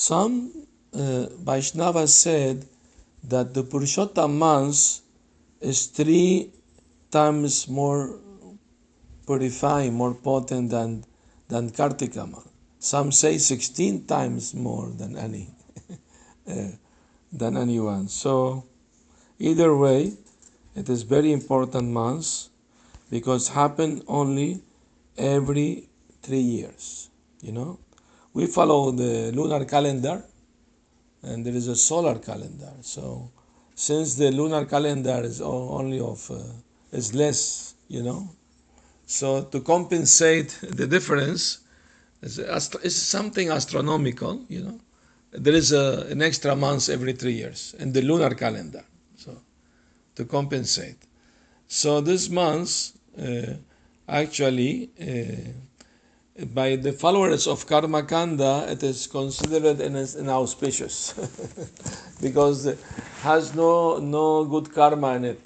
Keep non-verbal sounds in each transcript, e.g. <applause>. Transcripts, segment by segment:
Some uh, Vaishnavas said that the Purushottam month is three times more purifying, more potent than, than Kartika month. Some say 16 times more than any <laughs> uh, than anyone. So either way, it is very important months because happen only every three years. You know, we follow the lunar calendar, and there is a solar calendar. So since the lunar calendar is only of uh, is less, you know, so to compensate the difference, is something astronomical, you know. There is a, an extra month every three years in the lunar calendar, so to compensate. So this month, uh, actually, uh, by the followers of Karma Kanda, it is considered inauspicious <laughs> because it has no no good karma in it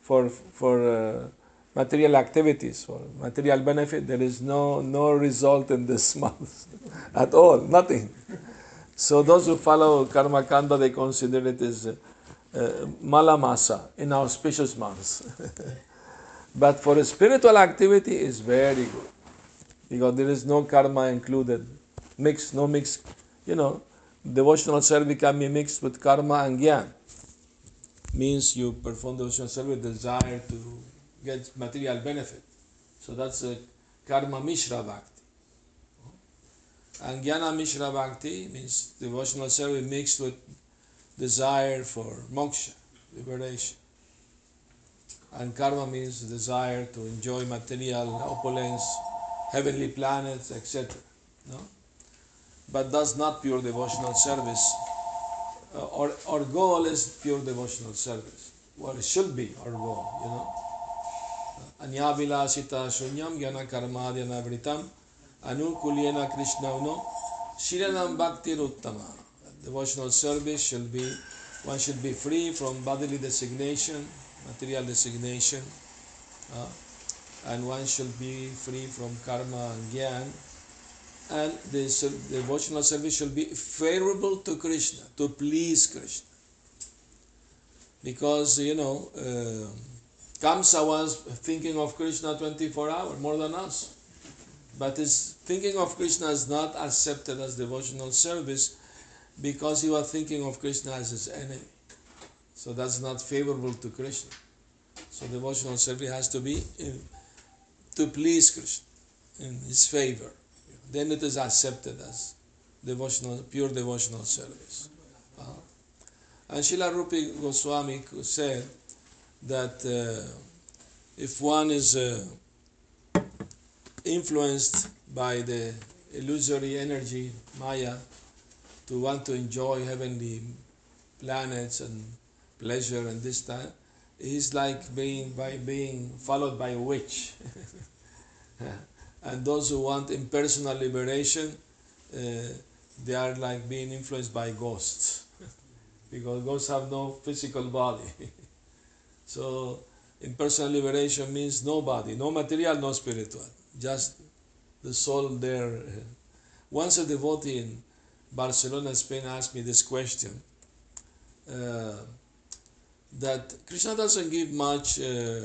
for for. Uh, material activities or material benefit, there is no, no result in this <laughs> month at all, nothing. So those who follow Karma Kanda, they consider it as uh, Malamasa, inauspicious months. <laughs> but for spiritual activity, is very good because there is no karma included, mix, no mix. You know, devotional service can be mixed with karma and gyan. Means you perform devotional service with desire to get material benefit. So that's a karma mishra bhakti. And jnana mishra bhakti means devotional service mixed with desire for moksha, liberation. And karma means desire to enjoy material opulence, heavenly planets, etc. No? But that's not pure devotional service. Uh, our, our goal is pure devotional service. Well, it should be our goal, you know. Anyavilasita Shunyam Gyana Karmadhyana Vritam Anukulyena Krishna Uno Shiranam Bhakti Ruttama. Devotional service should be, one should be free from bodily designation, material designation, uh, and one should be free from karma and gyan. And the devotional service should be favorable to Krishna, to please Krishna. Because, you know, uh, Kamsa was thinking of Krishna 24 hours, more than us. But his thinking of Krishna is not accepted as devotional service because he was thinking of Krishna as his enemy. So that's not favorable to Krishna. So devotional service has to be in, to please Krishna in his favor. Then it is accepted as devotional, pure devotional service. Uh-huh. And Srila Rupa Goswami said, that uh, if one is uh, influenced by the illusory energy, Maya, to want to enjoy heavenly planets and pleasure and this time, he's like being by being followed by a witch. <laughs> and those who want impersonal liberation, uh, they are like being influenced by ghosts, <laughs> because ghosts have no physical body. <laughs> So impersonal liberation means no body, no material, no spiritual, just the soul there. Once a devotee in Barcelona, Spain asked me this question uh, that Krishna doesn't give much uh,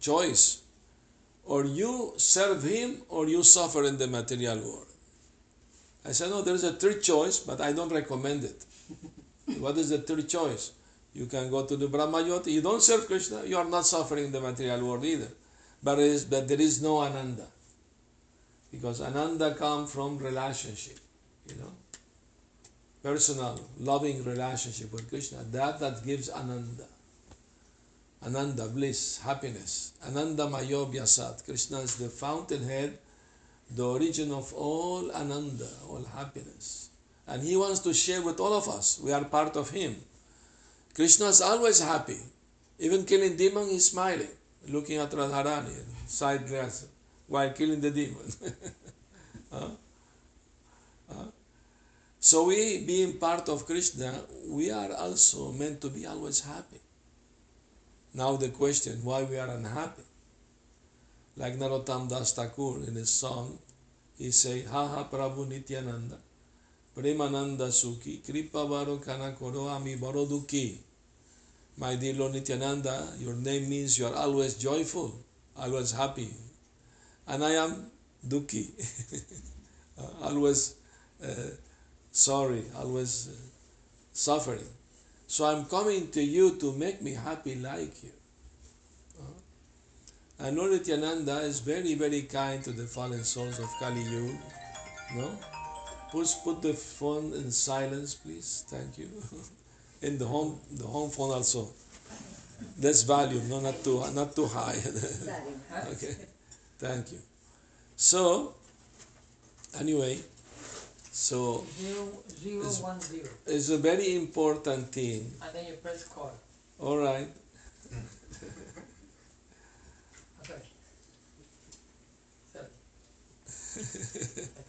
choice. Or you serve him or you suffer in the material world. I said, no, there is a third choice, but I don't recommend it. <laughs> what is the third choice? You can go to the Brahmajyoti. You don't serve Krishna, you are not suffering in the material world either. But, is, but there is no Ananda. Because Ananda comes from relationship, you know. Personal, loving relationship with Krishna. That that gives Ananda. Ananda, bliss, happiness. Ananda Mayo Vyasat. Krishna is the fountainhead, the origin of all Ananda, all happiness. And He wants to share with all of us. We are part of Him. Krishna is always happy. Even killing demon, he's smiling, looking at Radharani, side dress, while killing the demon. <laughs> Huh? So we, being part of Krishna, we are also meant to be always happy. Now the question, why we are unhappy? Like Narottam Das Thakur in his song, he say, Ha ha Prabhu Nityananda, Premananda Sukhi, Kripa Varo Kanakoro Ami Baroduki. My dear Lord Nityananda, your name means you are always joyful, always happy. And I am Duki, <laughs> always uh, sorry, always uh, suffering. So I'm coming to you to make me happy like you. Uh, and Nityananda is very, very kind to the fallen souls of Kali Yuga. No? Please put the phone in silence, please. Thank you. <laughs> in the home, the home phone also. That's volume, no, not too, not too high. <laughs> okay. Thank you. So, anyway, so Zero, zero, It's- one, zero. it's a very important thing. And then you press call. All right. Okay. <laughs>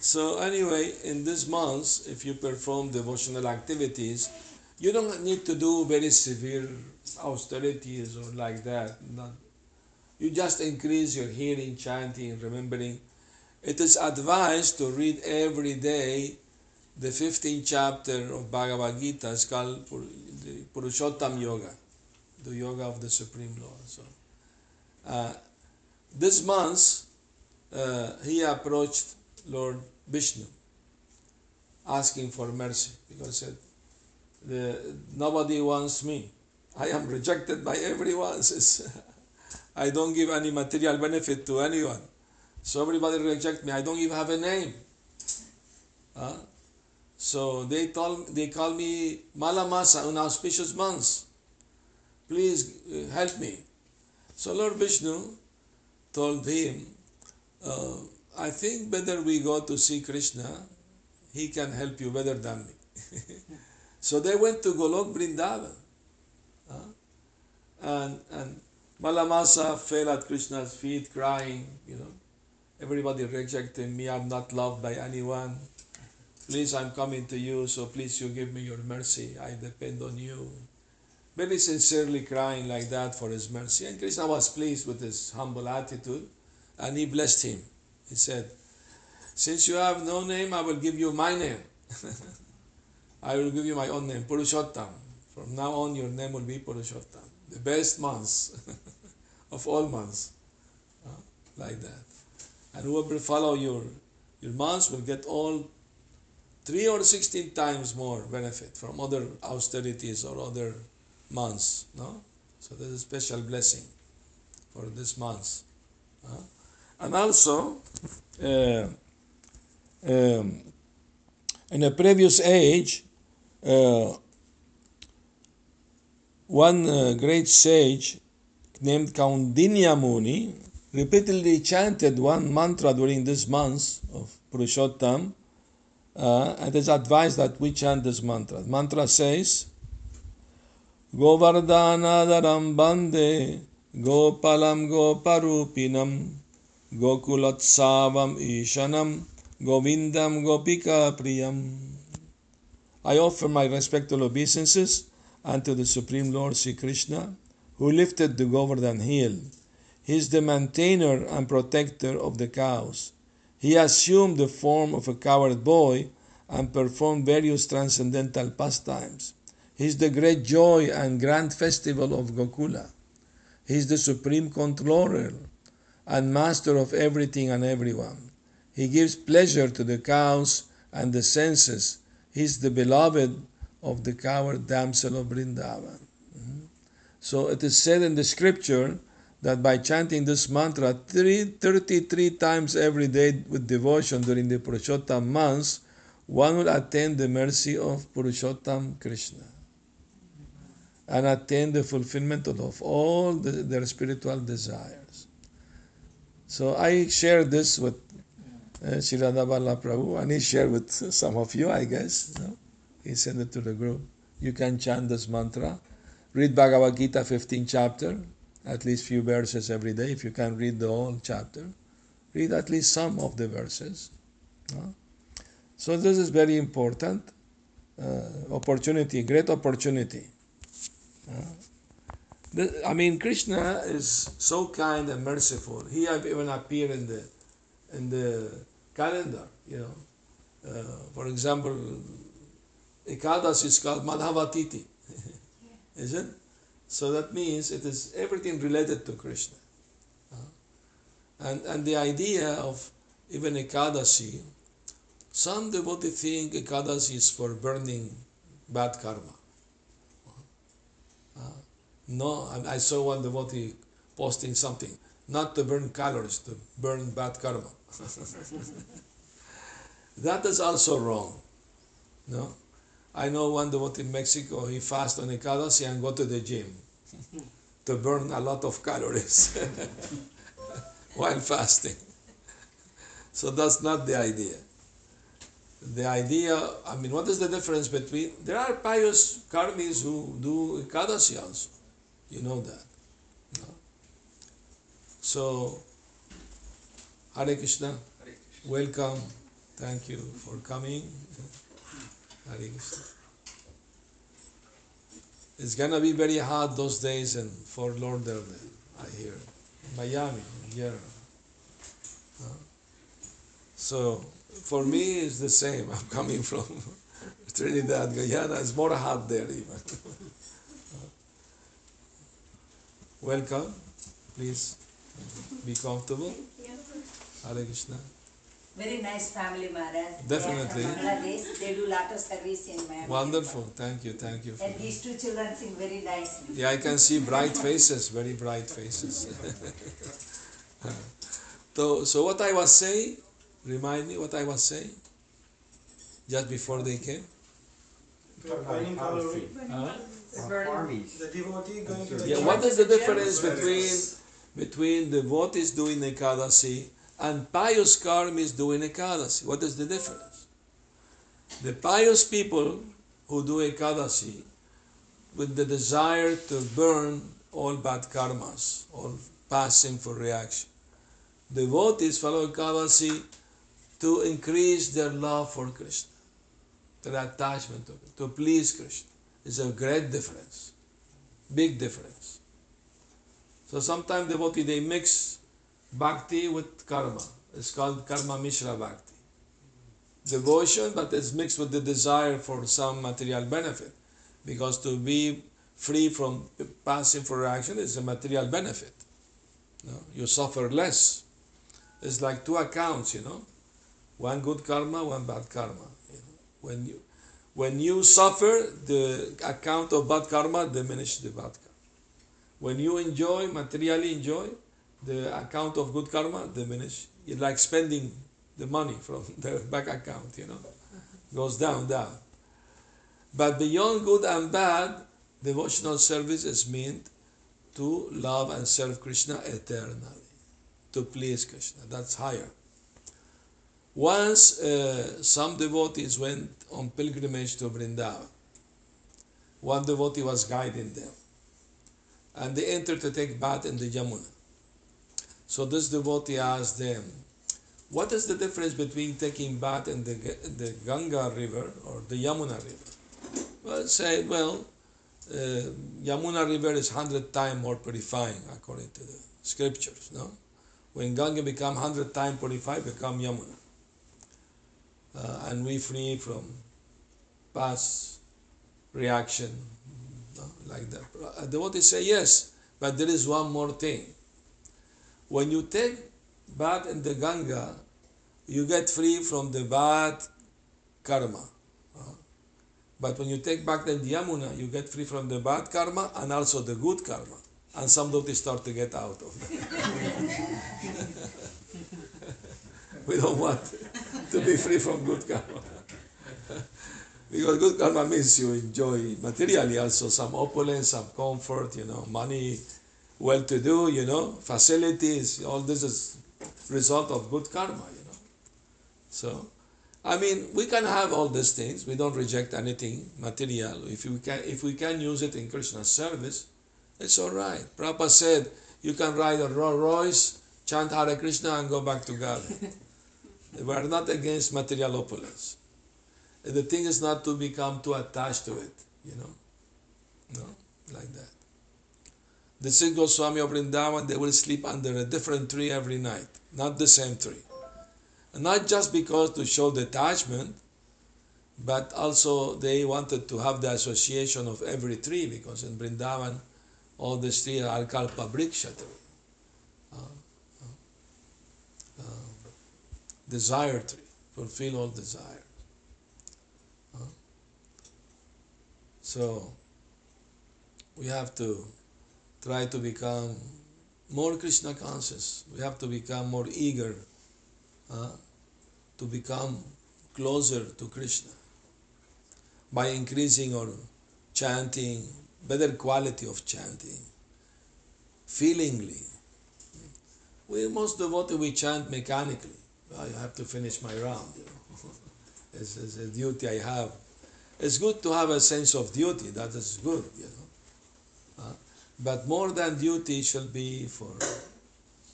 So anyway, in this month, if you perform devotional activities, you don't need to do very severe austerities or like that. Not, you just increase your hearing, chanting, remembering. It is advised to read every day the 15th chapter of Bhagavad Gita. It's called Purushottam Yoga, the yoga of the Supreme Lord. So, uh, this month, uh, he approached Lord Vishnu, asking for mercy because he said, the, nobody wants me. I am rejected by everyone. <laughs> I don't give any material benefit to anyone. So everybody reject me. I don't even have a name. Huh? So they told they call me Malamasa, unauspicious months. Please uh, help me. So Lord Vishnu told him, uh, I think better we go to see Krishna. He can help you better than me. <laughs> so they went to Golok Vrindavan. Huh? And, and Malamasa fell at Krishna's feet crying, you know. Everybody rejected me. I'm not loved by anyone. Please, I'm coming to you, so please you give me your mercy. I depend on you. Very sincerely crying like that for his mercy. And Krishna was pleased with his humble attitude and he blessed him. He said, Since you have no name, I will give you my name. <laughs> I will give you my own name, Purushottam. From now on, your name will be Purushottam, the best months <laughs> of all months. Like that. And whoever follow your, your months will get all three or sixteen times more benefit from other austerities or other months. No? So there's a special blessing for this month. Uh, and also, uh, um, in a previous age, uh, one uh, great sage named Kaundinya Muni repeatedly chanted one mantra during this month of Purushottam, uh, and it is advised that we chant this mantra. The mantra says, Govardhanadaram bande gopalam goparupinam gokulatsavam ishanam govindam gopika priyam. I offer my respectful obeisances unto the Supreme Lord Sri Krishna, who lifted the Govardhan hill. He is the maintainer and protector of the cows. He assumed the form of a cowherd boy and performed various transcendental pastimes. He is the great joy and grand festival of Gokula. He is the supreme controller and master of everything and everyone. He gives pleasure to the cows and the senses. He is the beloved of the cowherd damsel of Vrindavan. Mhm. So it is said in the scripture that by chanting this mantra three, 33 times every day with devotion during the Purushottam months, one will attain the mercy of Purushottam Krishna and attain the fulfillment of all the, their spiritual desires. So I share this with uh, Sri Prabhu and he shared with some of you, I guess. No? He sent it to the group. You can chant this mantra. Read Bhagavad Gita 15 chapter, at least few verses every day. If you can read the whole chapter, read at least some of the verses. no? So this is very important uh, opportunity, great opportunity. Uh, the- I mean, Krishna is so kind and merciful. He have even appeared in the in the calendar, you know, Uh, for example, Ekadasi is called Madhavatithi, <laughs> isn't? it? So that means it is everything related to Krishna. Uh, and, and the idea of even Ekadasi, some devotees think Ekadasi is for burning bad karma. Uh, no, I I saw one devotee posting something, not to burn calories, to burn bad karma. <laughs> that is also wrong. No? I know one devotee in Mexico, he fast on Ekadasi and go to the gym <laughs> to burn a lot of calories <laughs> while fasting. So that's not the idea. The idea, I mean, what is the difference between, there are pious karmis who do Ekadasi also. You know that. no? So, Hare Krishna, welcome. Thank you for coming. Hare Krishna. It's gonna be very hot those days in Fort Lauderdale, I hear. Miami, yeah. Uh, So for me, it's the same. <laughs> I'm coming from <laughs> Trinidad, Guyana. It's more hot there even. <laughs> Welcome. Please be comfortable. Hare Krishna. Very nice family, Maharaj. Definitely. They are from Bangladesh. They do lot of service in Miami. Wonderful. Thank you. Thank you. And these two children sing very nicely. Yeah, I can see bright faces, very bright faces. <laughs> so, so what I was saying, remind me what I was saying just before they came. Burning calorie. Huh? The devotee going to the Yeah, what is the difference between between devotees doing Ekadasi and pious karma is doing Ekadasi? What is the difference? The pious people who do Ekadasi with the desire to burn all bad karmas, all past sinful reaction. Devotees follow Ekadasi to increase their love for Krishna, their attachment to, to please Krishna. It's a great difference, big difference. So sometimes devotee they mix bhakti with karma. It's called karma mishra bhakti. Devotion, but it's mixed with the desire for some material benefit. Because to be free from past sinful reaction is a material benefit. No? You suffer less. It's like two accounts, you know. One good karma, one bad karma. You know. When you when you suffer, the account of bad karma diminishes the bad karma. When you enjoy, materially enjoy, the account of good karma diminish. It's like spending the money from <laughs> the bank account, you know, goes down, down. But beyond good and bad, devotional service is meant to love and serve Krishna eternally, to please Krishna. That's higher. Once uh, some devotees went on pilgrimage to Vrindavan. One devotee was guiding them. And they entered to take bath in the Yamuna. So this devotee asked them, What is the difference between taking bath in the, the Ganga river or the Yamuna river? Well, said, well, uh, Yamuna river is hundred times more purifying according to the scriptures. No, when Ganga become hundred times purified, become Yamuna, uh, and we free from past reaction, no, like that. Uh, devotees say yes, but there is one more thing. When you take bath in the Ganga, you get free from the bad karma. Uh, But when you take back the Yamuna, you get free from the bad karma and also the good karma. And some devotees start to get out of that. <laughs> we don't want to be free from good karma. <laughs> because good karma means you enjoy materially also some opulence, some comfort, you know, money, well to do, you know, facilities, all this is result of good karma, you know. So I mean, we can have all these things. We don't reject anything material. If we can, if we can use it in Krishna's service, it's all right. Prabhupada said, you can ride a Rolls Royce, chant Hare Krishna, and go back to God. <laughs> we are not against material opulence. The thing is not to become too attached to it, you know. No, like that. The Six Goswami of Vrindavan, they will sleep under a different tree every night, not the same tree. And not just because to show detachment, but also they wanted to have the association of every tree because in Brindavan all the trees are called kalpavriksha tree. Uh, uh, desire tree, fulfill all desire. Uh, so we have to try to become more Krishna conscious. We have to become more eager uh, to become closer to Krishna by increasing our chanting, better quality of chanting, feelingly. We most devoted we chant mechanically. I have to finish my round. You know. <laughs> it's, it's a duty I have. It's good to have a sense of duty. That is good. You know. But more than duty shall be for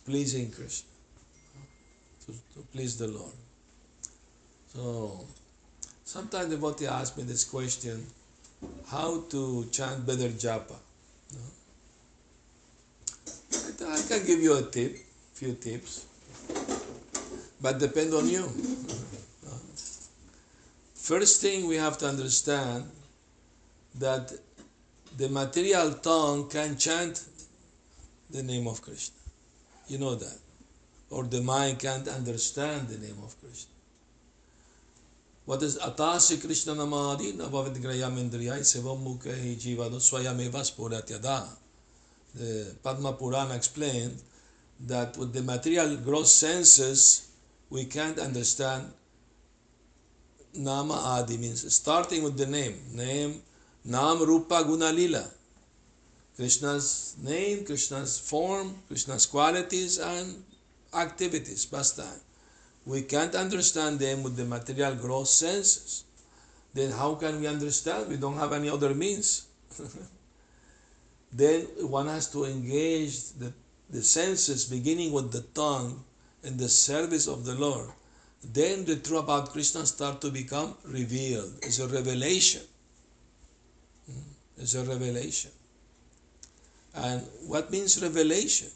pleasing Krishna, to, to please the Lord. So, sometimes devotee ask me this question how to chant better japa. No? I can give you a tip, few tips, but depend on you. <laughs> First thing we have to understand that the material tongue can chant the name of Krishna. You know that. Or the mind can't understand the name of Krishna. What is Atasi Krishna Namadi Navavid Grayamindriyai Sevam Mukhe Jivado Swayameva Spurat Yada. The Padma Purana explained that with the material gross senses we can't understand Nama Adi means starting with the name. Name Nam Rupa Guna Lila. Krishna's name, Krishna's form, Krishna's qualities and activities, pastime. We can't understand them with the material gross senses. Then how can we understand? We don't have any other means. <laughs> then one has to engage the, the senses, beginning with the tongue, in the service of the Lord. Then the truth about Krishna start to become revealed. It's a revelation. A revelation. And what means revelation?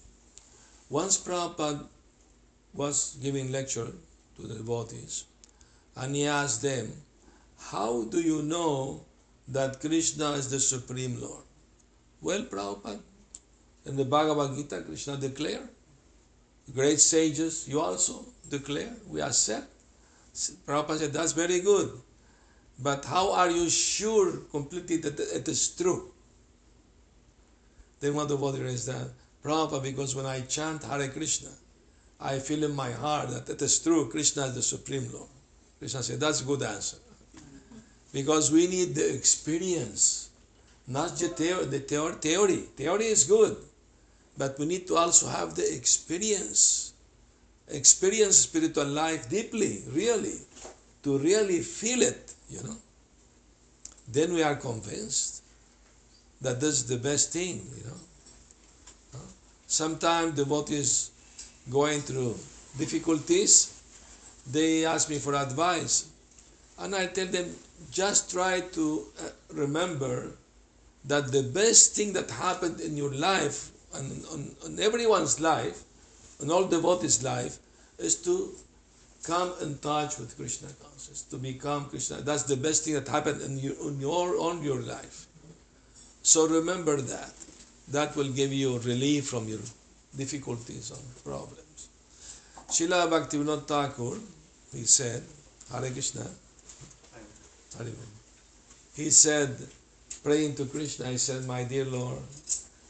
Once Prabhupada was giving lecture to the devotees, and he asked them, How do you know that Krishna is the Supreme Lord? Well, Prabhupada, in the Bhagavad Gita, Krishna declared, great sages, you also declare, we accept. Prabhupada said, That's very good. But how are you sure completely that it is true? Then one devotee raised that, Prabhupada, because when I chant Hare Krishna, I feel in my heart that it is true, Krishna is the Supreme Lord. Krishna said, That's a good answer. Because we need the experience, not just. The theory. Theory is good, but we need to also have the experience. Experience spiritual life deeply, really, to really feel it, you know. Then we are convinced that this is the best thing, you know. Sometimes devotees going through difficulties, they ask me for advice. And I tell them, just try to uh, remember that the best thing that happened in your life and on, on everyone's life, in all devotees' life, is to come in touch with Krishna consciousness, to become Krishna. That's the best thing that happened in your, in your, on your life. So remember that. That will give you relief from your difficulties and problems. Srila Bhaktivinoda Thakur, he said, Hare Krishna, Hare he said, praying to Krishna, he said, My dear Lord,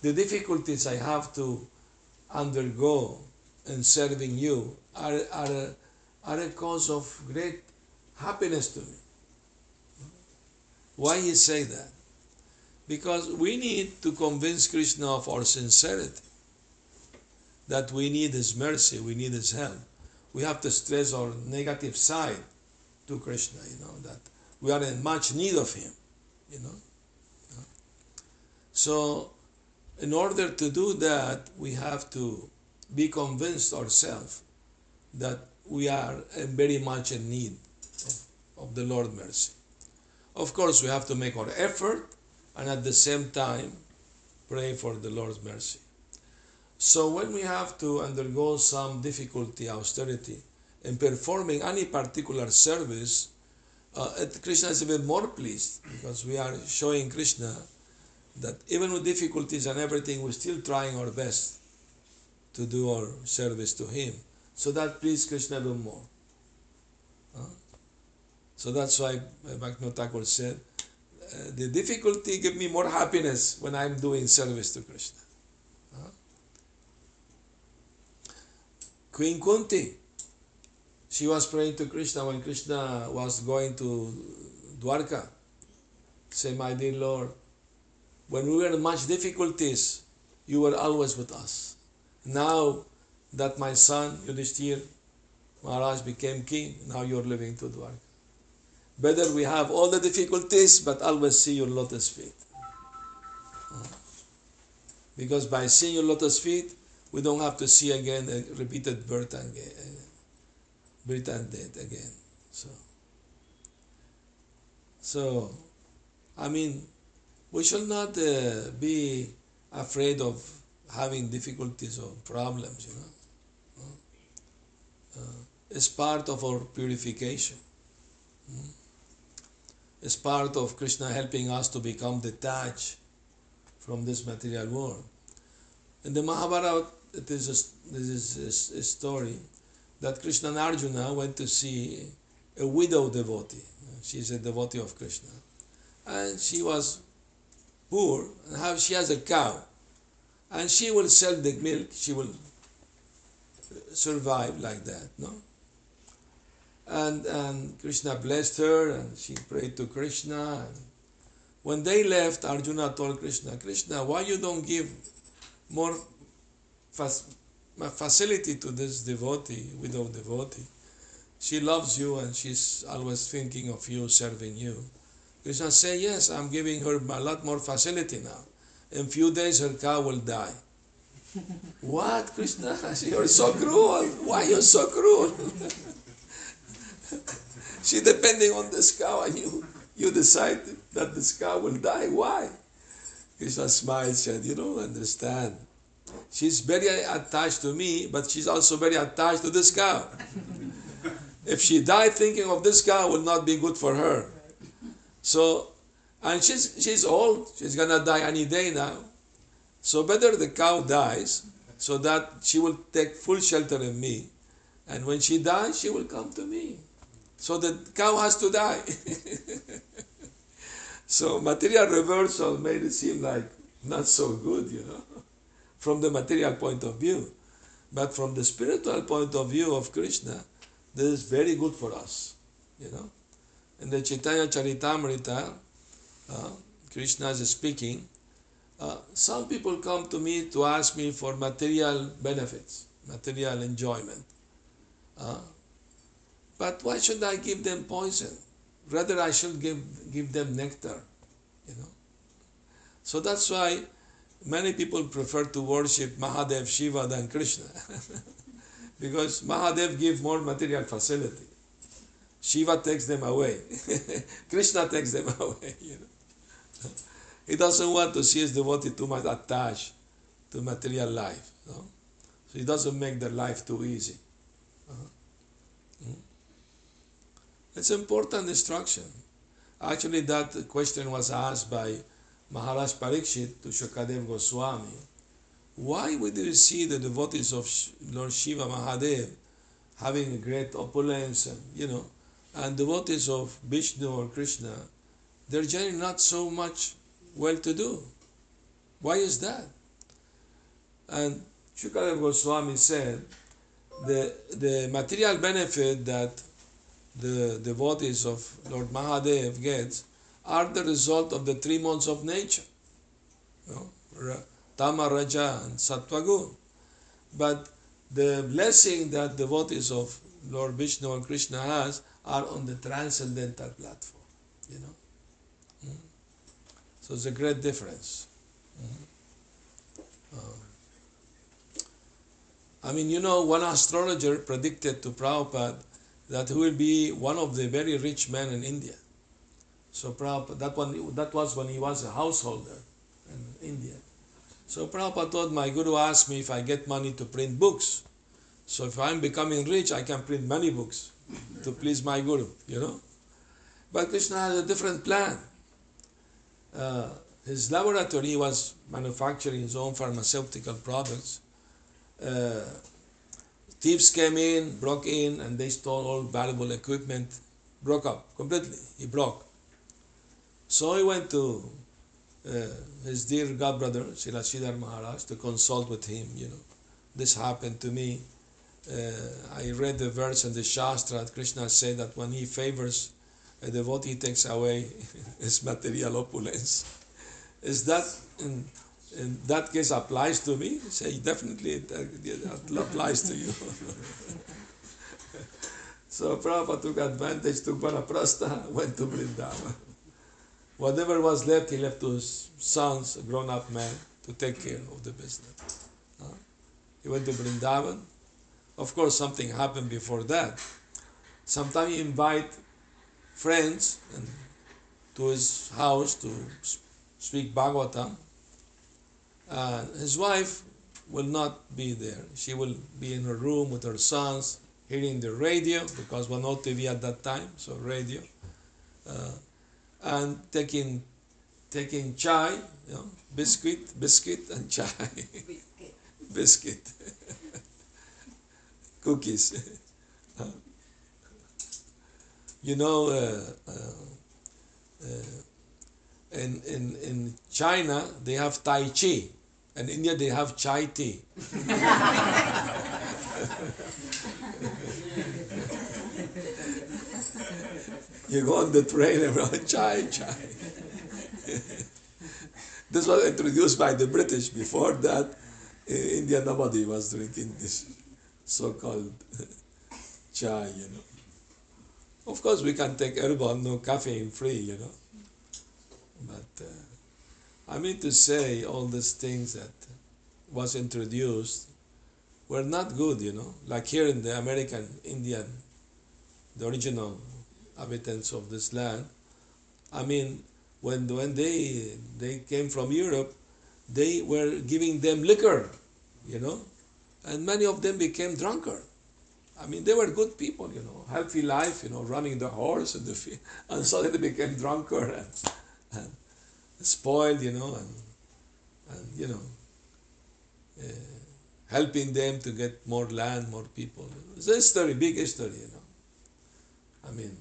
the difficulties I have to undergo in serving you are, are, are a cause of great happiness to me. Why he say that? Because we need to convince Krishna of our sincerity, that we need His mercy, we need His help. We have to stress our negative side to Krishna, you know, that we are in much need of Him, you know. So, in order to do that, we have to be convinced ourselves that we are very much in need of, the Lord's mercy. Of course, we have to make our effort and at the same time pray for the Lord's mercy. So when we have to undergo some difficulty, austerity in performing any particular service, uh, Krishna is even more pleased because we are showing Krishna that even with difficulties and everything, we're still trying our best to do our service to Him. So that pleased Krishna even more. Huh? So that's why uh, Bhaktivinoda Thakur said, uh, the difficulty give me more happiness when I'm doing service to Krishna. Huh? Queen Kunti, she was praying to Krishna when Krishna was going to Dwarka. Say, my dear Lord, when we were in much difficulties, you were always with us. Now that my son Yudhishthir Maharaj became king, now you're living to Dwarka. Better we have all the difficulties, but always see your lotus feet. Uh, Because by seeing your lotus feet, we don't have to see again a repeated birth and uh, birth and death again. So, so, I mean, we should not uh, be afraid of having difficulties or problems. You know, uh, it's part of our purification. Mm. It's part of Krishna helping us to become detached from this material world. In the Mahabharata, it is a, this is a, a story that Krishna and Arjuna went to see a widow devotee. She's a devotee of Krishna, and she was poor and have she has a cow, and she will sell the milk. She will survive like that, no. And and Krishna blessed her, and she prayed to Krishna. When they left, Arjuna told Krishna, Krishna, why you don't give more fac- facility to this devotee, widow devotee? She loves you and she's always thinking of you, serving you. Krishna said, yes, I'm giving her a lot more facility now. In few days, her cow will die. What, Krishna? <laughs> You're so cruel. Why you're so cruel? <laughs> she depending on this cow and you, you decide that this cow will die. Why? Krishna smiled, said, you don't understand. She's very attached to me, but she's also very attached to this cow. <laughs> if she died thinking of this cow will not be good for her. So, and she's, she's old, she's gonna die any day now. So better the cow dies so that she will take full shelter in me. And when she dies, she will come to me. So the cow has to die. <laughs> so material reversal made it seem like not so good, you know, <laughs> from the material point of view. But from the spiritual point of view of Krishna, this is very good for us, you know. In the Chaitanya Charitamrita, uh, Krishna is speaking. Uh, some people come to me to ask me for material benefits, material enjoyment. Uh, but why should I give them poison? Rather, I should give, give them nectar, you know. So that's why many people prefer to worship Mahadev Shiva than Krishna. <laughs> because Mahadev gives more material facility. Shiva takes them away. <laughs> Krishna takes them <laughs> away, you know. He doesn't want to see his devotee too much attached to material life. Know? So he doesn't make their life too easy. Uh-huh. Mm. It's important instruction. Actually, that question was asked by Maharaj Parikshit to Shukadev Goswami. Why would you see the devotees of Lord Shiva Mahadev having great opulence and, you know, and devotees of Vishnu or Krishna, they're generally not so much well to do. Why is that? And Shukadev Goswami said the, the material benefit that the devotees of Lord Mahadev gets are the result of the three modes of nature. You know, Tama, Raja, and Sattvagun. But the blessing that devotees of Lord Vishnu and Krishna has are on the transcendental platform. You know. So it's a great difference. Mm. Um, I mean, you know, one astrologer predicted to Prabhupada that he will be one of the very rich men in India. So Prabhupada, that, one, that was when he was a householder in India. So Prabhupada told my guru asked me if I get money to print books. So if I'm becoming rich, I can print many books to please my guru, you know. But Krishna had a different plan. Uh, his laboratory was manufacturing his own pharmaceutical products. Uh, thieves came in, broke in, and they stole all valuable equipment. Broke up completely. He broke. So he went to uh, his dear godbrother, Srila Sridhar Maharaj, to consult with him. You know, this happened to me. Uh, I read the verse in the Shastra. That Krishna said that when he favors a devotee, takes away <laughs> his material opulence. Is that in, in that case applies to me? Say definitely it, it applies to you. <laughs> so Prabhupada took advantage, took Vanaprastha, <laughs> went to Vrindavan. Whatever was left, he left to his sons, a grown-up man, to take care of the business. Uh, he went to Vrindavan. Of course, something happened before that. Sometimes he invite friends and to his house to speak Bhagavatam. Uh, his wife will not be there. She will be in her room with her sons, hearing the radio because was no TV at that time, so radio. Uh, and taking taking chai, you know, biscuit, biscuit and chai, biscuit, <laughs> <laughs> cookies. <laughs> you know, uh, uh, uh, in, in, in China they have Tai Chi, and India they have chai tea. <laughs> You go on the train and chai, chai. <laughs> this was introduced by the British. Before that, in India, nobody was drinking this so-called <laughs> chai, you know. Of course, we can take herbal, no caffeine free, you know. But uh, I mean to say all these things that was introduced were not good, you know. Like here in the American Indian, the original inhabitants of this land. I mean, when when they they came from Europe, they were giving them liquor, you know, and many of them became drunkard. I mean, they were good people, you know, healthy life, you know, running the horse and the and suddenly they <laughs> became drunkard and, and spoiled, you know, and and you know, uh, helping them to get more land, more people. It's a history, big history, you know. I mean,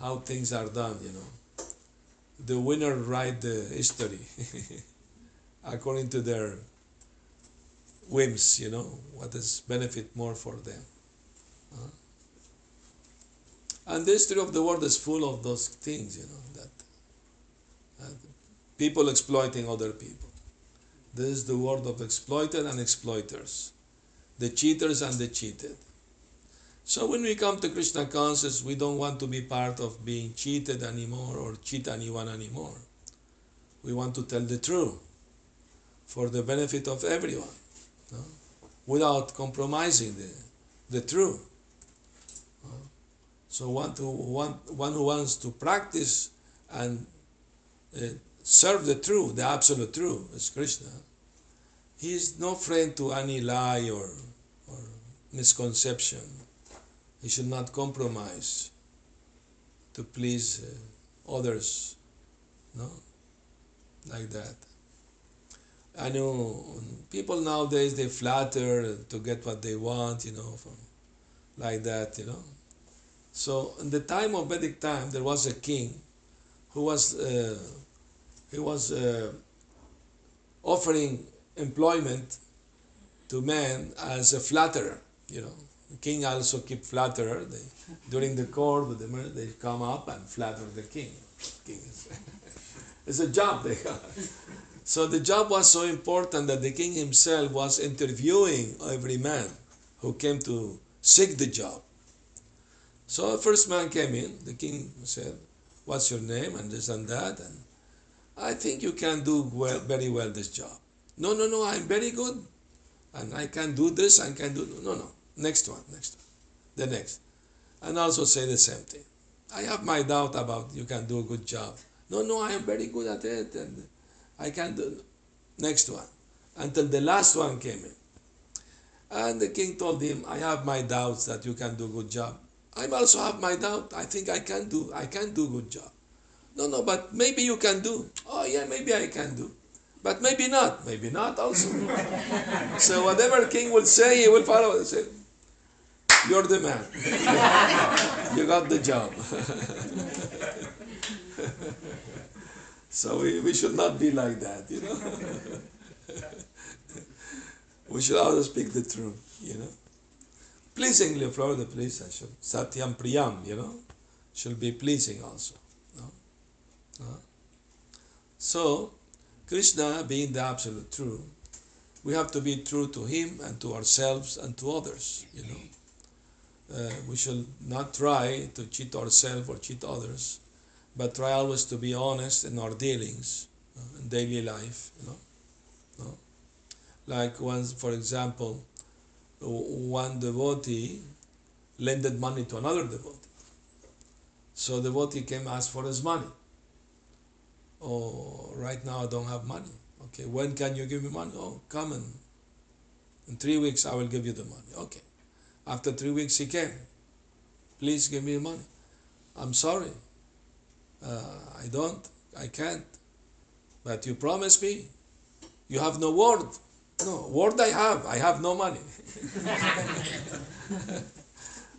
how things are done, you know. The winner write the history <laughs> according to their whims, you know, what is benefit more for them. Uh, and the history of the world is full of those things, you know, that uh, people exploiting other people. This is the world of exploited and exploiters, the cheaters and the cheated. So when we come to Krishna consciousness, we don't want to be part of being cheated anymore or cheat anyone anymore. We want to tell the truth for the benefit of everyone, no? without compromising the, the truth. So one, to, one, one who wants to practice and uh, serve the truth, the absolute truth, is Krishna. He is no friend to any lie or, or misconception he should not compromise to please uh, others. No? Like that. I know people nowadays they flatter to get what they want, you know, from like that, you know. So in the time of Vedic time, there was a king who was uh, he was uh, offering employment to men as a flatterer, you know. The king also keep flatterer. They, during the court, they come up and flatter the king. king is, <laughs> it's a job they got. So the job was so important that the king himself was interviewing every man who came to seek the job. So the first man came in. The king said, "What's your name?" and this and that, and I think you can do well, very well this job. No, no, no. I'm very good, and I can do this. I can do no, no. Next one, next one, the next. And also say the same thing. I have my doubt about you can do a good job. No, no, I am very good at it and I can't do next one. Until the last one came in. And the king told him, I have my doubts that you can do good job. I also have my doubt. I think I can do I can do good job. No, no, but maybe you can do. Oh yeah, maybe I can do. But maybe not. Maybe not also. <laughs> so whatever king will say, he will follow. Say, You're the man. <laughs> you got the job. <laughs> so we, we should not be like that, you know. <laughs> we should always speak the truth, you know. Pleasingly flow the place, I should. Satyam Priyam, you know, should be pleasing also. No? No? So, Krishna being the absolute truth, we have to be true to Him and to ourselves and to others, you know. Uh, we should not try to cheat ourselves or cheat others, but try always to be honest in our dealings uh, in daily life. You know, no? like once, for example, one devotee lended money to another devotee. So the devotee came ask for his money. Oh, right now I don't have money. Okay, when can you give me money? Oh, come in. In three weeks I will give you the money. Okay. After three weeks he came. Please give me money. I'm sorry. Uh, I don't. I can't. But you promise me. You have no word. No, word I have. I have no money. <laughs>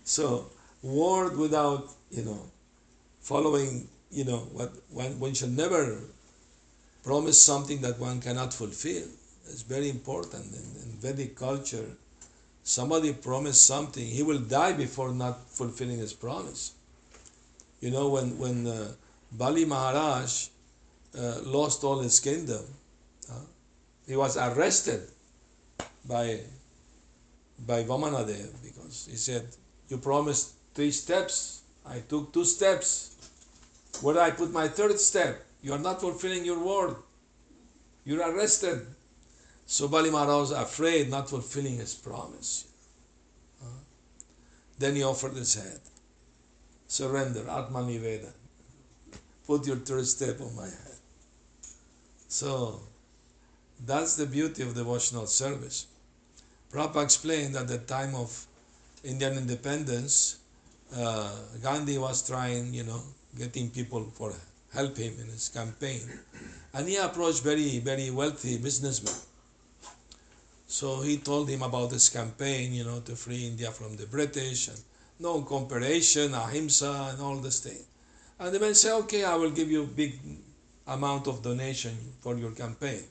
so, word without, you know, following, you know, what one, one should never promise something that one cannot fulfill. It's very important in, in Vedic culture. Somebody promised something, he will die before not fulfilling his promise. You know, when, when uh, Bali Maharaj uh, lost all his kingdom, uh, he was arrested by by Vamanadev because he said, You promised three steps. I took two steps. Where I put my third step? You are not fulfilling your word. You're arrested. So Bali Maharaj was afraid not fulfilling his promise. Uh, then he offered his head. Surrender, Atma Niveda. Put your third step on my head. So that's the beauty of devotional service. Prabhupada explained at the time of Indian independence, uh, Gandhi was trying, you know, getting people for help him in his campaign. And he approached very, very wealthy businessmen. So he told him about this campaign, you know, to free India from the British and no cooperation, ahimsa, and all this thing. And the man said, okay, I will give you a big amount of donation for your campaign.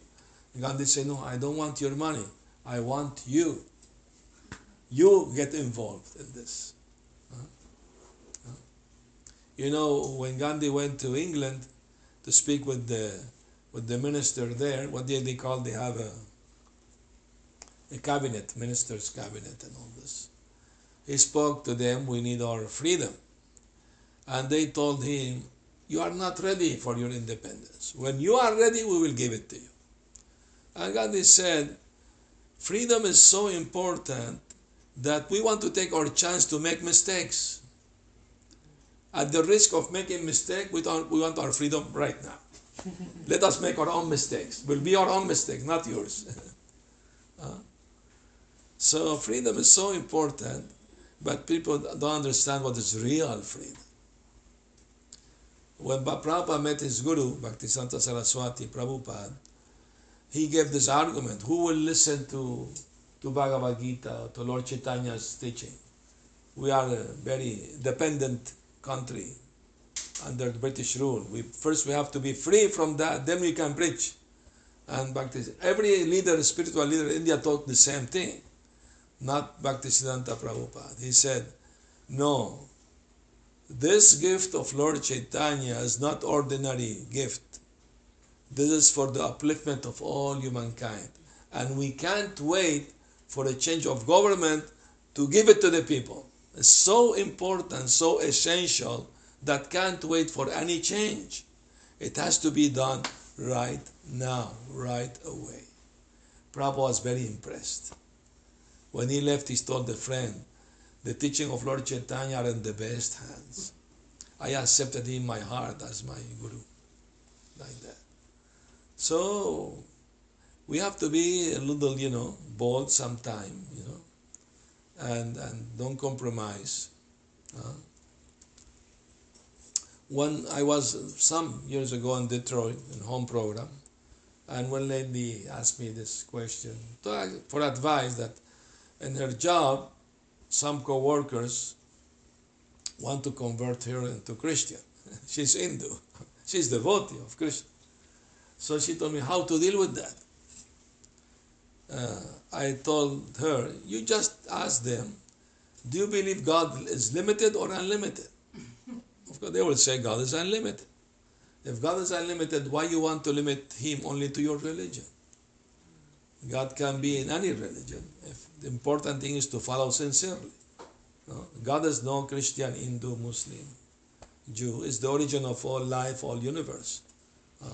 Gandhi said, no, I don't want your money. I want you. You get involved in this. You know, when Gandhi went to England to speak with the with the minister there, what did they call? They have a a cabinet, minister's cabinet, and all this. He spoke to them. We need our freedom, and they told him, "You are not ready for your independence. When you are ready, we will give it to you." And Gandhi said, "Freedom is so important that we want to take our chance to make mistakes." at the risk of making mistake, we, we want our freedom right now. Let us make our own mistakes. Will be our own mistake, not yours. <laughs> uh, so freedom is so important, but people don't understand what is real freedom. When Prabhupada met his guru, Bhaktisiddhanta Saraswati Prabhupada, he gave this argument, who will listen to, to Bhagavad Gita, to Lord Chaitanya's teaching? We are a very dependent country under British rule. We first we have to be free from that, then we can preach. And Bhakti, every leader, spiritual leader in India taught the same thing. Not Bhaktisiddhanta Prabhupada. He said, No, this gift of Lord Chaitanya is not ordinary gift. This is for the upliftment of all humankind. And we can't wait for a change of government to give it to the people It's so important, so essential that can't wait for any change. It has to be done right now, right away. Prabhupada was very impressed. When he left, he told a friend, the teaching of Lord Chaitanya are in the best hands. I accepted him in my heart as my guru. Like that. So we have to be a little, you know, bold sometime, you know and, and don't compromise. One, I was some years ago in Detroit in home program, and one lady asked me this question for advice that in her job, some co-workers want to convert her into Christian. <laughs> She's Hindu. <laughs> She's devotee of Krishna. So she told me how to deal with that. Uh, I told her, you just ask them, do you believe God is limited or unlimited? <laughs> Of course, they will say God is unlimited. If God is unlimited, why you want to limit Him only to your religion? God can be in any religion. If the important thing is to follow sincerely. No? God is no Christian, Hindu, Muslim, Jew. It's the origin of all life, all universe. Uh,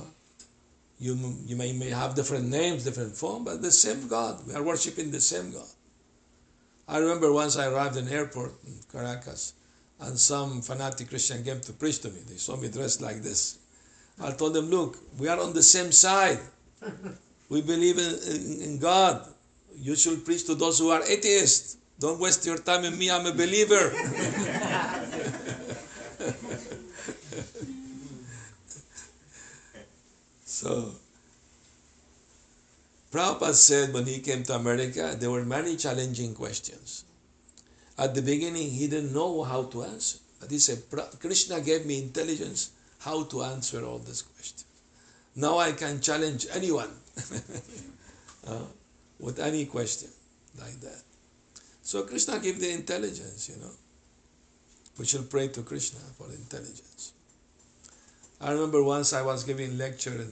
you, you may, may have different names, different form, but the same God. We are worshiping the same God. I remember once I arrived in airport in Caracas, and some fanatic Christian came to preach to me. They saw me dressed like this. I told them, look, we are on the same side. We believe in, in, in God. You should preach to those who are atheists. Don't waste your time in me. I'm a believer. <laughs> so, Prabhupada said when he came to America, there were many challenging questions. At the beginning, he didn't know how to answer. But he said, Krishna gave me intelligence how to answer all these questions. Now I can challenge anyone <laughs> uh, with any question like that. So Krishna gave the intelligence, you know. We should pray to Krishna for intelligence. I remember once I was giving lecture in,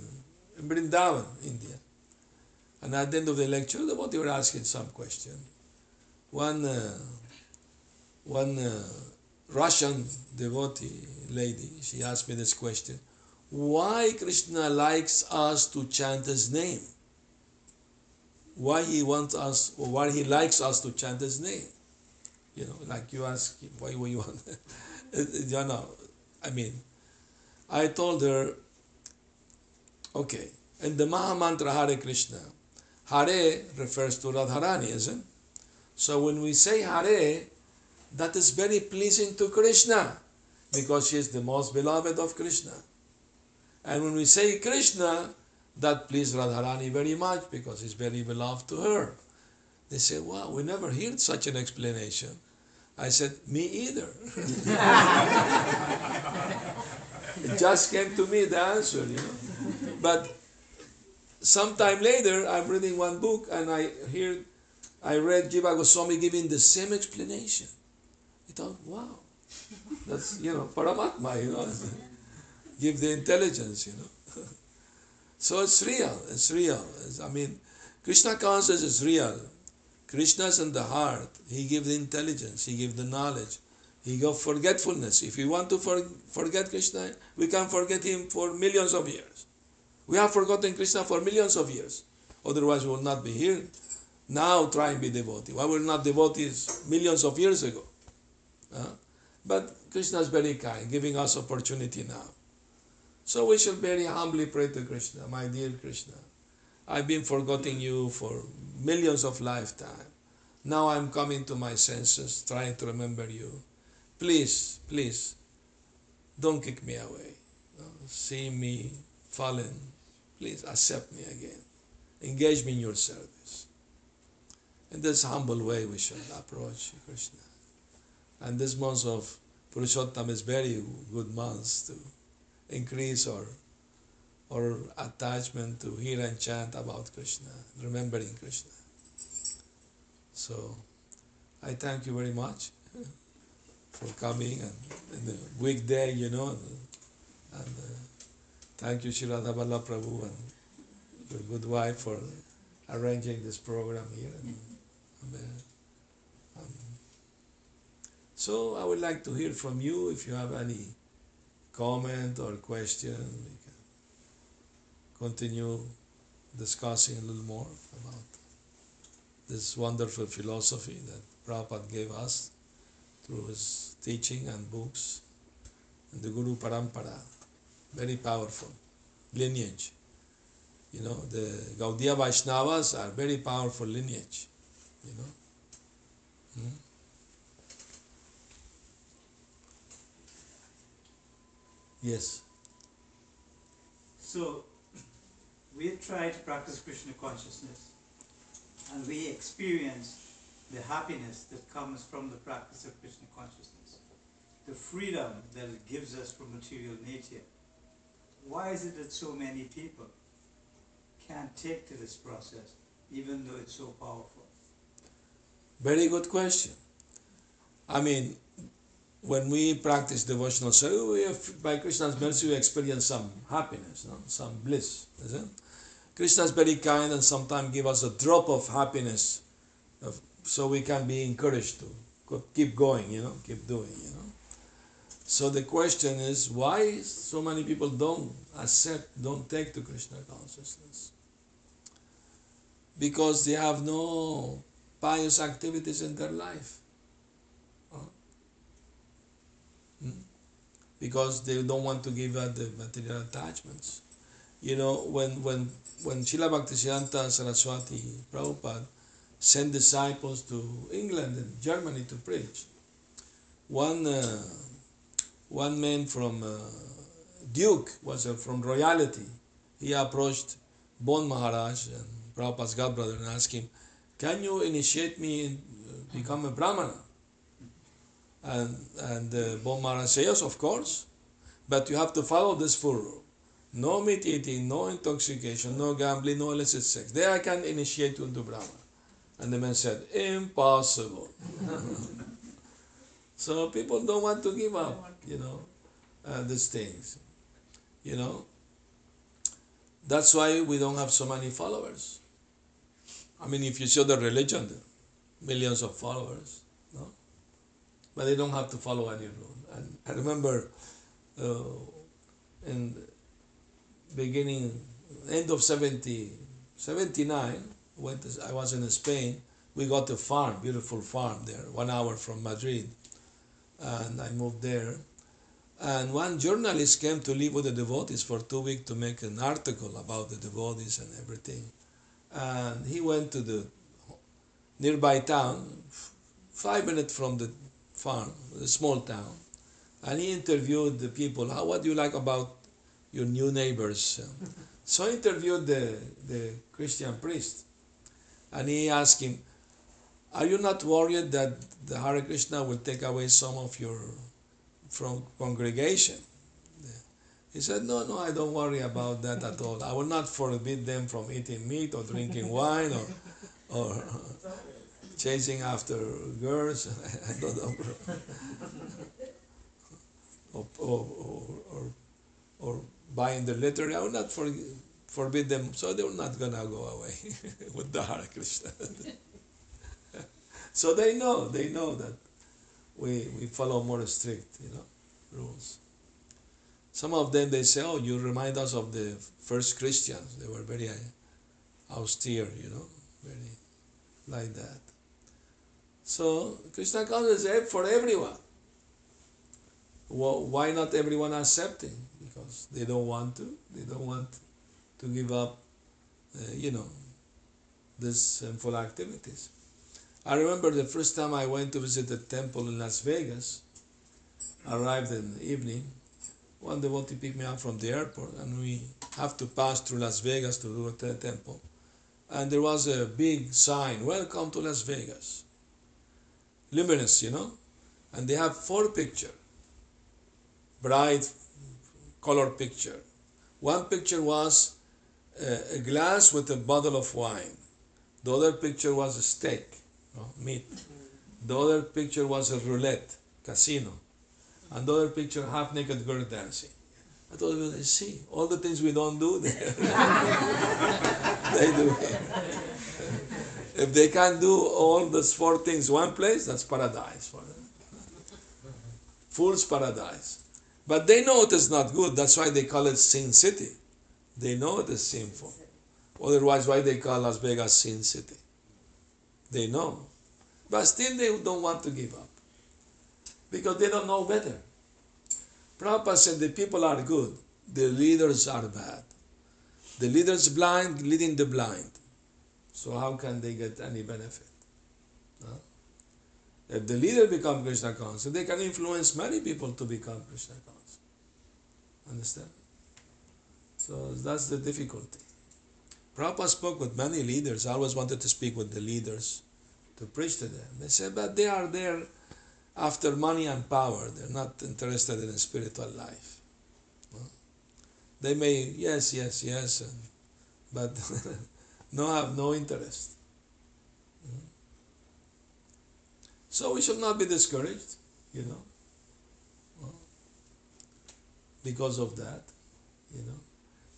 in Vrindavan, India. And at the end of the lecture, the devotee were asking some question. One, uh, one uh, Russian devotee lady, she asked me this question. Why Krishna likes us to chant his name? Why he wants us, or why he likes us to chant his name? You know, like you ask, him, why would you want? <laughs> you know, I mean, I told her, okay, in the Maha Mantra Hare Krishna, Hare refers to Radharani, isn't it? So when we say Hare, that is very pleasing to Krishna because she is the most beloved of Krishna. And when we say Krishna, that pleased Radharani very much because he's very beloved to her. They say, wow, we never heard such an explanation. I said, me either. <laughs> it just came to me the answer, you know. But sometime later, I'm reading one book and I hear, I read Jiva Goswami giving the same explanation. I thought, wow, that's, you know, Paramatma, you know, <laughs> give the intelligence, you know. So it's real, it's real. It's, I mean, Krishna consciousness is real. Krishna's in the heart. He gives the intelligence, He gives the knowledge, He gives forgetfulness. If we want to for, forget Krishna, we can forget Him for millions of years. We have forgotten Krishna for millions of years. Otherwise, we will not be here now try and be devotee. Why were not devotees millions of years ago? But Krishna is very kind, giving us opportunity now. So we should very humbly pray to Krishna, my dear Krishna. I've been forgetting you for millions of lifetime. Now I'm coming to my senses, trying to remember you. Please, please, don't kick me away. See me fallen. Please accept me again. Engage me in your service. In this humble way, we should approach Krishna. And this month of Purushottam is very good month to increase our, our attachment to hear and chant about Krishna, remembering Krishna. So I thank you very much for coming and in the weekday, you know, and, and uh, thank you Shirada Balla Prabhu and your good wife for arranging this program here. And, and, uh, um, so I would like to hear from you if you have any comment or question. We can continue discussing a little more about this wonderful philosophy that Prabhupada gave us through his teaching and books and the Guru Parampara. Very powerful lineage. You know, the Gaudiya Vaishnavas are very powerful lineage. You know, Hmm? Yes. So, we try to practice Krishna consciousness and we experience the happiness that comes from the practice of Krishna consciousness, the freedom that it gives us from material nature. Why is it that so many people can't take to this process, even though it's so powerful? Very good question. I mean, when we practice devotional service, by Krishna's mercy, we experience some happiness, no? some bliss. Isn't? Krishna is very kind and sometimes give us a drop of happiness, so we can be encouraged to keep going, you know, keep doing, you know. So the question is, why so many people don't accept, don't take to Krishna consciousness? Because they have no pious activities in their life. Because they don't want to give up the material attachments. You know, when when when Srila Bhaktisiddhanta Saraswati Prabhupada sent disciples to England and Germany to preach, one uh, one man from uh, Duke was uh, from royalty. He approached Bon Maharaj and Prabhupada's godbrother and asked him, "Can you initiate me and become a brahmana?" And and uh, Bon Maharaj said, "Yes, of course, but you have to follow this full rule." No meat eating, no intoxication, no gambling, no illicit sex. There I can initiate you into Brahma. And the man said, Impossible. <laughs> so people don't want to give up, you know, uh, these things. You know, that's why we don't have so many followers. I mean, if you show the religion, millions of followers? But they don't have to follow any rule. And I remember uh, in beginning, end of 70, 79, when I was in Spain, we got a farm, beautiful farm there, one hour from Madrid. And I moved there. And one journalist came to live with the devotees for two weeks to make an article about the devotees and everything. And he went to the nearby town, five minutes from the farm, a small town, and he interviewed the people. How, what do you like about your new neighbors? So I interviewed the, the Christian priest, and he asked him, Are you not worried that the Hare Krishna will take away some of your from congregation? He said, No, no, I don't worry about that at all. I will not forbid them from eating meat or drinking wine or, or chasing after girls. <laughs> I don't know. <laughs> or, or, or, or buying the litter. I will not for, forbid them, so they are not gonna go away <laughs> with the Hare Krishna. so they know, they know that we, we follow more strict, you know, rules. Some of them they say, "Oh, you remind us of the first Christians. They were very uh, austere, you know, very like that." So Krishna consciousness is for everyone. Well, why not everyone accepting? Because they don't want to. They don't want to give up, uh, you know, these sinful activities. I remember the first time I went to visit the temple in Las Vegas. Arrived in the evening. One devotee picked me up from the airport, and we have to pass through Las Vegas to do the temple. And there was a big sign, "Welcome to Las Vegas." Luminous, you know, and they have four pictures, bright color picture. One picture was a, a glass with a bottle of wine. The other picture was a steak, meat. The other picture was a roulette, casino. And the other picture, half naked girl dancing. I thought, well, see, all the things we don't do <laughs> they do here. If they can't do all those four things one place, that's paradise for them. Fool's paradise. But they know it is not good. That's why they call it Sin City. They know it is sinful. Otherwise, why they call Las Vegas Sin City? They know. But still, they don't want to give up because they don't know better. Prabhupada said the people are good, the leaders are bad. The leaders blind, leading the blind. So how can they get any benefit? If the leader become Krishna conscious, they can influence many people to become Krishna conscious. Understand? So that's the difficulty. Prabhupada spoke with many leaders. I always wanted to speak with the leaders to preach to them. They said, but they are there after money and power. They're not interested in spiritual life. They may, yes, yes, yes, and, but <laughs> no have no interest. So we should not be discouraged, you know, because of that, you know.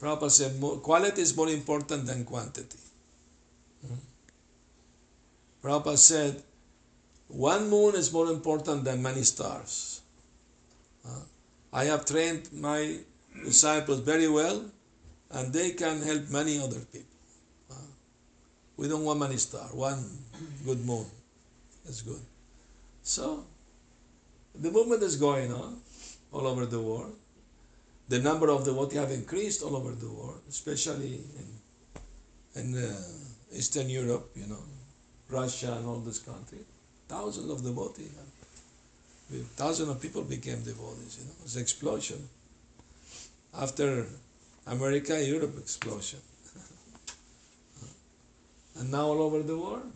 Prabhupada said quality is more important than quantity. Hmm? Prabhupada said one moon is more important than many stars. Uh, I have trained my disciples very well and they can help many other people. We don't want many stars, one good moon That's good. So, the movement is going on all over the world. The number of the devotees have increased all over the world, especially in, in uh, Eastern Europe, you know, Russia and all this country. Thousands of devotees. Thousands of people became devotees, you know. It's an explosion. After America, Europe explosion. And now all over the world.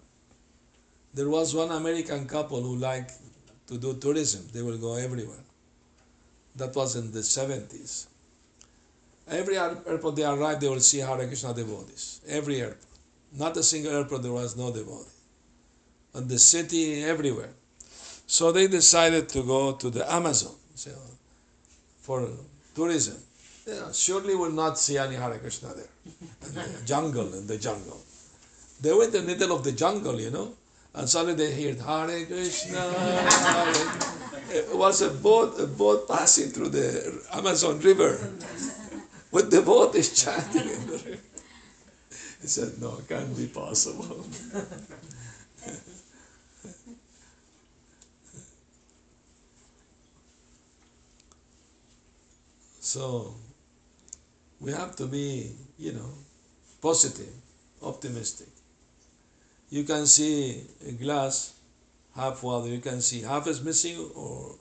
There was one American couple who liked to do tourism. They will go everywhere. That was in the 70s. Every airport they arrived, they will see Hare Krishna devotees. Every airport. Not a single airport there was no devotee. And the city, everywhere. So they decided to go to the Amazon so, for tourism. Yeah, surely will not see any Hare Krishna there. <laughs> In the jungle, in the jungle. They went in the middle of the jungle, you know, and suddenly they heard Hare Krishna. Hare. It was a boat, a boat passing through the Amazon River with the boat is chanting in the river. He said, No, it can't be possible. so we have to be, you know, positive, optimistic. You can see a glass half full, you can see half is missing or,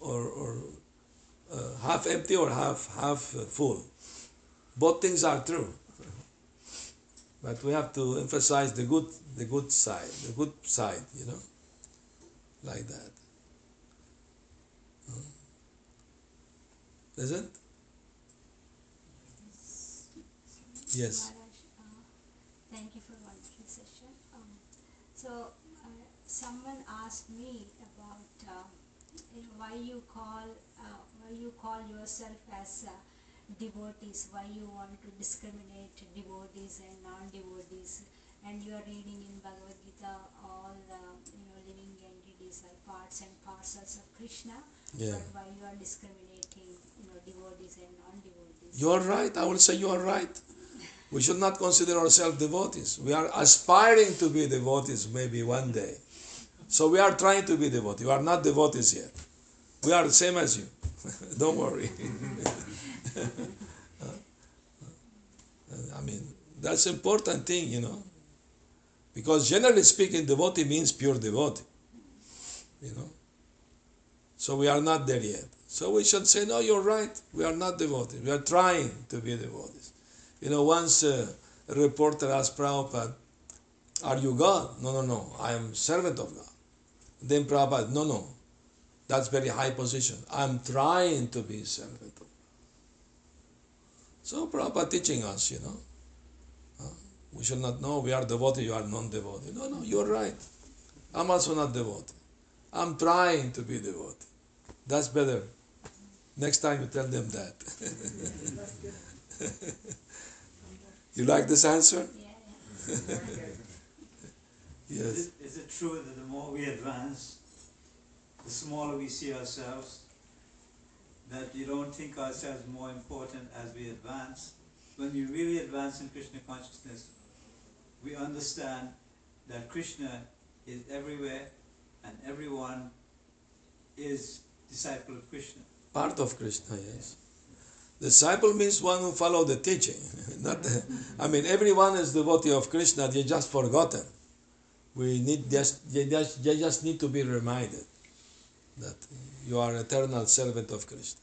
or, or uh, half empty or half, half full. Both things are true. <laughs> But we have to emphasize the good, the good side, the good side, you know, like that. Isn't? Yes. Maharaj, uh, thank you for wonderful session. Um, so, uh, someone asked me about uh, you know, why you call uh, why you call yourself as uh, devotees. Why you want to discriminate devotees and non-devotees? And you are reading in Bhagavad Gita all the you know living entities are parts and parcels of Krishna. Yeah. But why you are discriminating you know devotees and non-devotees? You are right. I will say you are right. We should not consider ourselves devotees. We are aspiring to be devotees maybe one day. So we are trying to be devotees. You are not devotees yet. We are the same as you. <laughs> Don't worry. <laughs> I mean, that's important thing, you know. Because generally speaking, devotee means pure devotee. You know. So we are not there yet. So we should say, no, you're right. We are not devotees. We are trying to be devotees. You know, once uh, a reporter asked Prabhupada, Are you God? No, no, no. I am servant of God. Then Prabhupada, No, no. That's very high position. I'm trying to be servant. So Prabhupada teaching us, you know. Uh, we should not know we are devotee, you are non-devotee. No, no, you're right. I'm also not devotee. I'm trying to be devotee. That's better. Next time you tell them that. <laughs> you like this answer? Yeah, <laughs> yeah. Is it, is it true that the more we advance, the smaller we see ourselves? That you don't think ourselves more important as we advance? When we really advance in Krishna consciousness, we understand that Krishna is everywhere and everyone is disciple of Krishna. Part of Krishna, yes. Disciple means one who follow the teaching. <laughs> Not, I mean, everyone is devotee of Krishna. They just forgotten. We need just they just, need to be reminded that you are eternal servant of Krishna.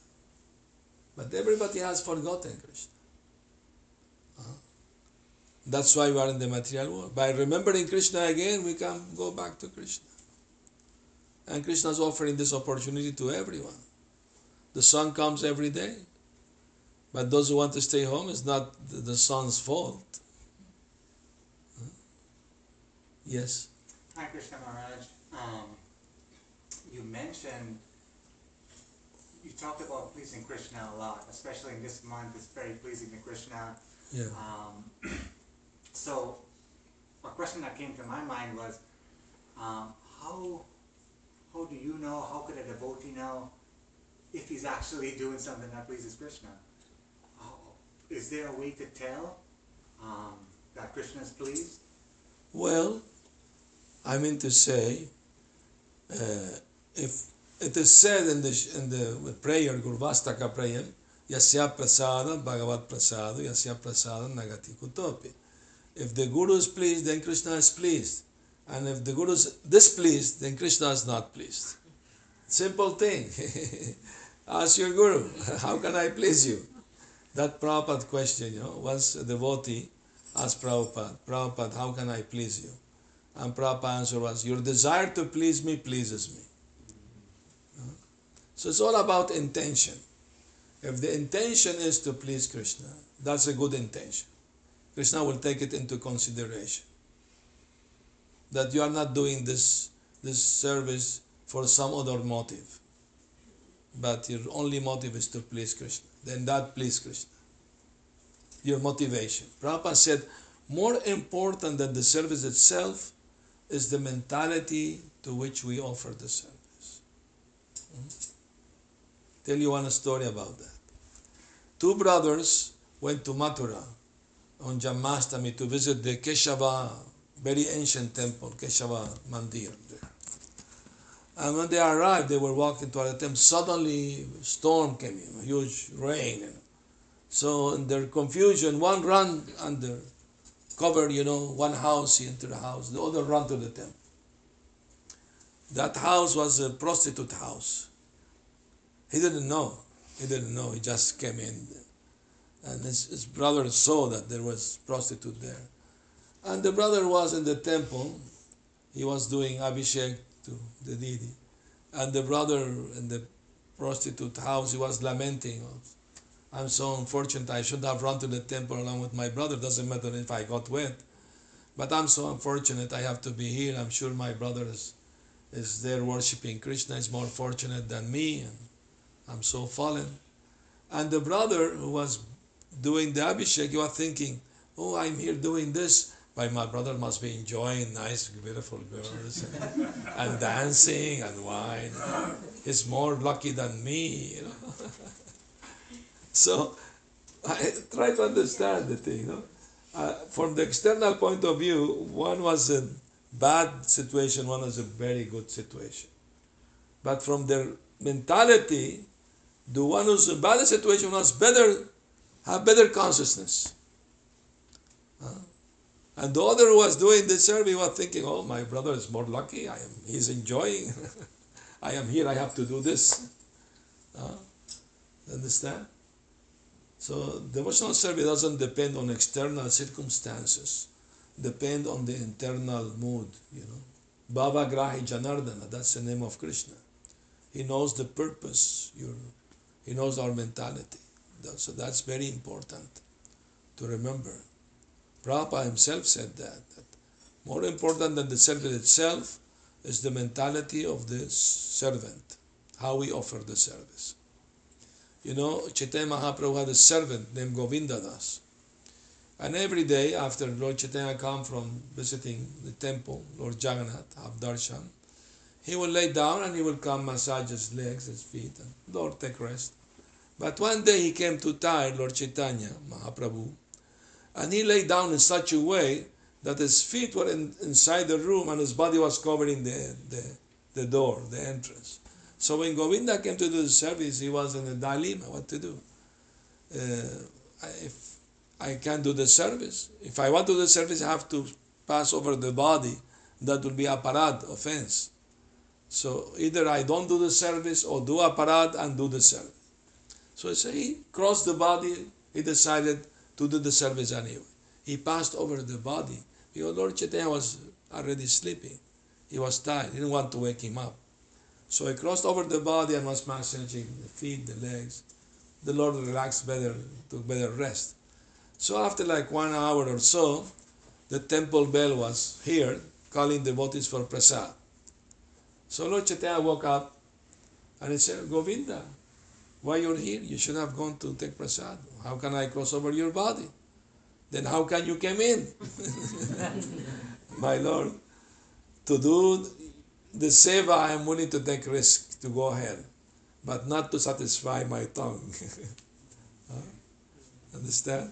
But everybody has forgotten Krishna. Uh-huh. That's why we are in the material world. By remembering Krishna again, we can go back to Krishna. And Krishna is offering this opportunity to everyone. The sun comes every day. But those who want to stay home, it's not the sun's fault. Yes. Hi, Krishna Maharaj. Um, you mentioned, you talked about pleasing Krishna a lot, especially in this month, it's very pleasing to Krishna. Yeah. Um, <clears throat> so, a question that came to my mind was, um, how, how do you know, how could a devotee know if he's actually doing something that pleases Krishna? How, is there a way to tell um, that Krishna is pleased? Well, I mean to say, uh, if it is said in the in the prayer Gurvastaka prayer, Yasya prasada Bhagavat prasada Yasya prasada Nagati Kutopi. If the Guru is pleased, then Krishna is pleased. And if the Guru is displeased, then Krishna is not pleased. Simple thing. <laughs> Ask your Guru, <laughs> how can I please you? That Prabhupada question, you know, once a devotee asked Prabhupada, Prabhupada, how can I please you? And Prabhupada answer was, Your desire to please me pleases me. So it's all about intention. If the intention is to please Krishna, that's a good intention. Krishna will take it into consideration. That you are not doing this, this service for some other motive, but your only motive is to please Krishna. Then that please Krishna. Your motivation. Prabhupada said, more important than the service itself is the mentality to which we offer the service. Hmm? Tell you one story about that. Two brothers went to Mathura on Janmashtami to visit the Keshava, very ancient temple, Keshava Mandir there. And when they arrived, they were walking toward the temple. Suddenly, storm came in, huge rain. So in their confusion, one ran under cover, you know, one house into the house, the other run to the temple. That house was a prostitute house. He didn't know. He didn't know. He just came in. And his, his brother saw that there was prostitute there. And the brother was in the temple. He was doing abhishek to the deity. And the brother in the prostitute house, he was lamenting. I'm so unfortunate. I should have run to the temple along with my brother. Doesn't matter if I got wet. But I'm so unfortunate. I have to be here. I'm sure my brother is, is there worshiping Krishna. is more fortunate than me. And I'm so fallen. And the brother who was doing the Abhishek, you are thinking, oh, I'm here doing this. But my brother must be enjoying nice, beautiful girls and, and dancing and wine. He's more lucky than me, you know. <laughs> So I try to understand the thing. Uh, from the external point of view, one was a bad situation, one was a very good situation. But from their mentality, the one who's in bad situation was better, have better consciousness. And the other who was doing the survey was thinking, oh, my brother is more lucky. I am, he's enjoying. <laughs> I am here. I have to do this. Understand? So devotional service doesn't depend on external circumstances, depend on the internal mood, you know. Bhava Grahi Janardana, that's the name of Krishna. He knows the purpose, he knows our mentality. So that's very important to remember. Prabhupada himself said that, that more important than the service itself is the mentality of the servant, how we offer the service. You know, Chaitanya Mahaprabhu had a servant named Govinda Das. And every day after Lord Chaitanya come from visiting the temple, Lord Jagannath, have he will lay down and he will come massage his legs, his feet, and Lord take rest. But one day he came too tired, Lord Chaitanya Mahaprabhu, and he lay down in such a way that his feet were in, inside the room and his body was covering the, the, the door, the entrance. So when Govinda came to do the service, he was in a dilemma what to do. Uh, if I can't do the service, if I want to do the service, I have to pass over the body, that will be aparad, offense. So either I don't do the service or do aparad and do the service. So he crossed the body, he decided to do the service anyway. He passed over the body because Lord Chaitanya was already sleeping. He was tired, he didn't want to wake him up. So I crossed over the body and was massaging the feet, the legs. The Lord relaxed better, took better rest. So after like one hour or so, the temple bell was here calling devotees for prasad. So Lord Chaitanya woke up and he said, Govinda, why you're here? You should have gone to take prasad. How can I cross over your body? Then how can you come in? <laughs> My Lord, to do the seva, I am willing to take risk to go ahead, but not to satisfy my tongue. <laughs> Huh? Understand?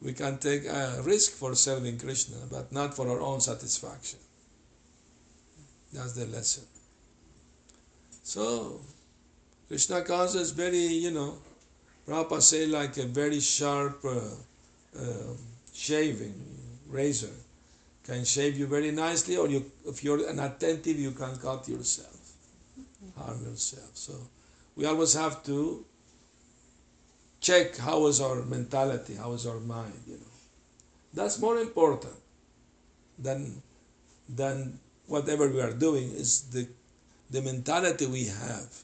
We can take a risk for serving Krishna, but not for our own satisfaction. That's the lesson. So, Krishna consciousness very, you know, Prabhupada say like a very sharp uh, uh, shaving razor can shave you very nicely, or you, if you're inattentive, you can cut yourself, harm yourself. So we always have to check how is our mentality, how is our mind. You know, that's more important than than whatever we are doing. Is the the mentality we have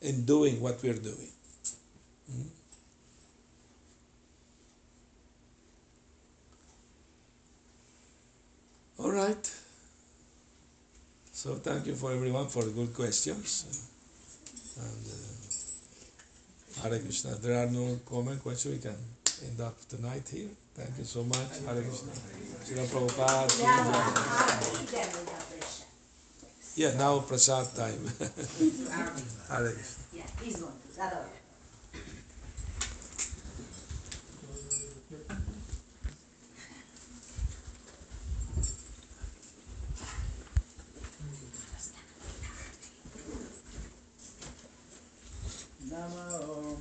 in doing what we are doing. Hmm? All right. So thank you for everyone for the good questions. And uh, Hare Krishna. There are no comment questions. We can end up tonight here. Thank you so much. Hare Krishna. Srila Prabhupada. Yeah, jai. I'll eat them with the pressure. Yeah, now prasad time. <laughs> Hare Krishna. Yeah, he's going to, now.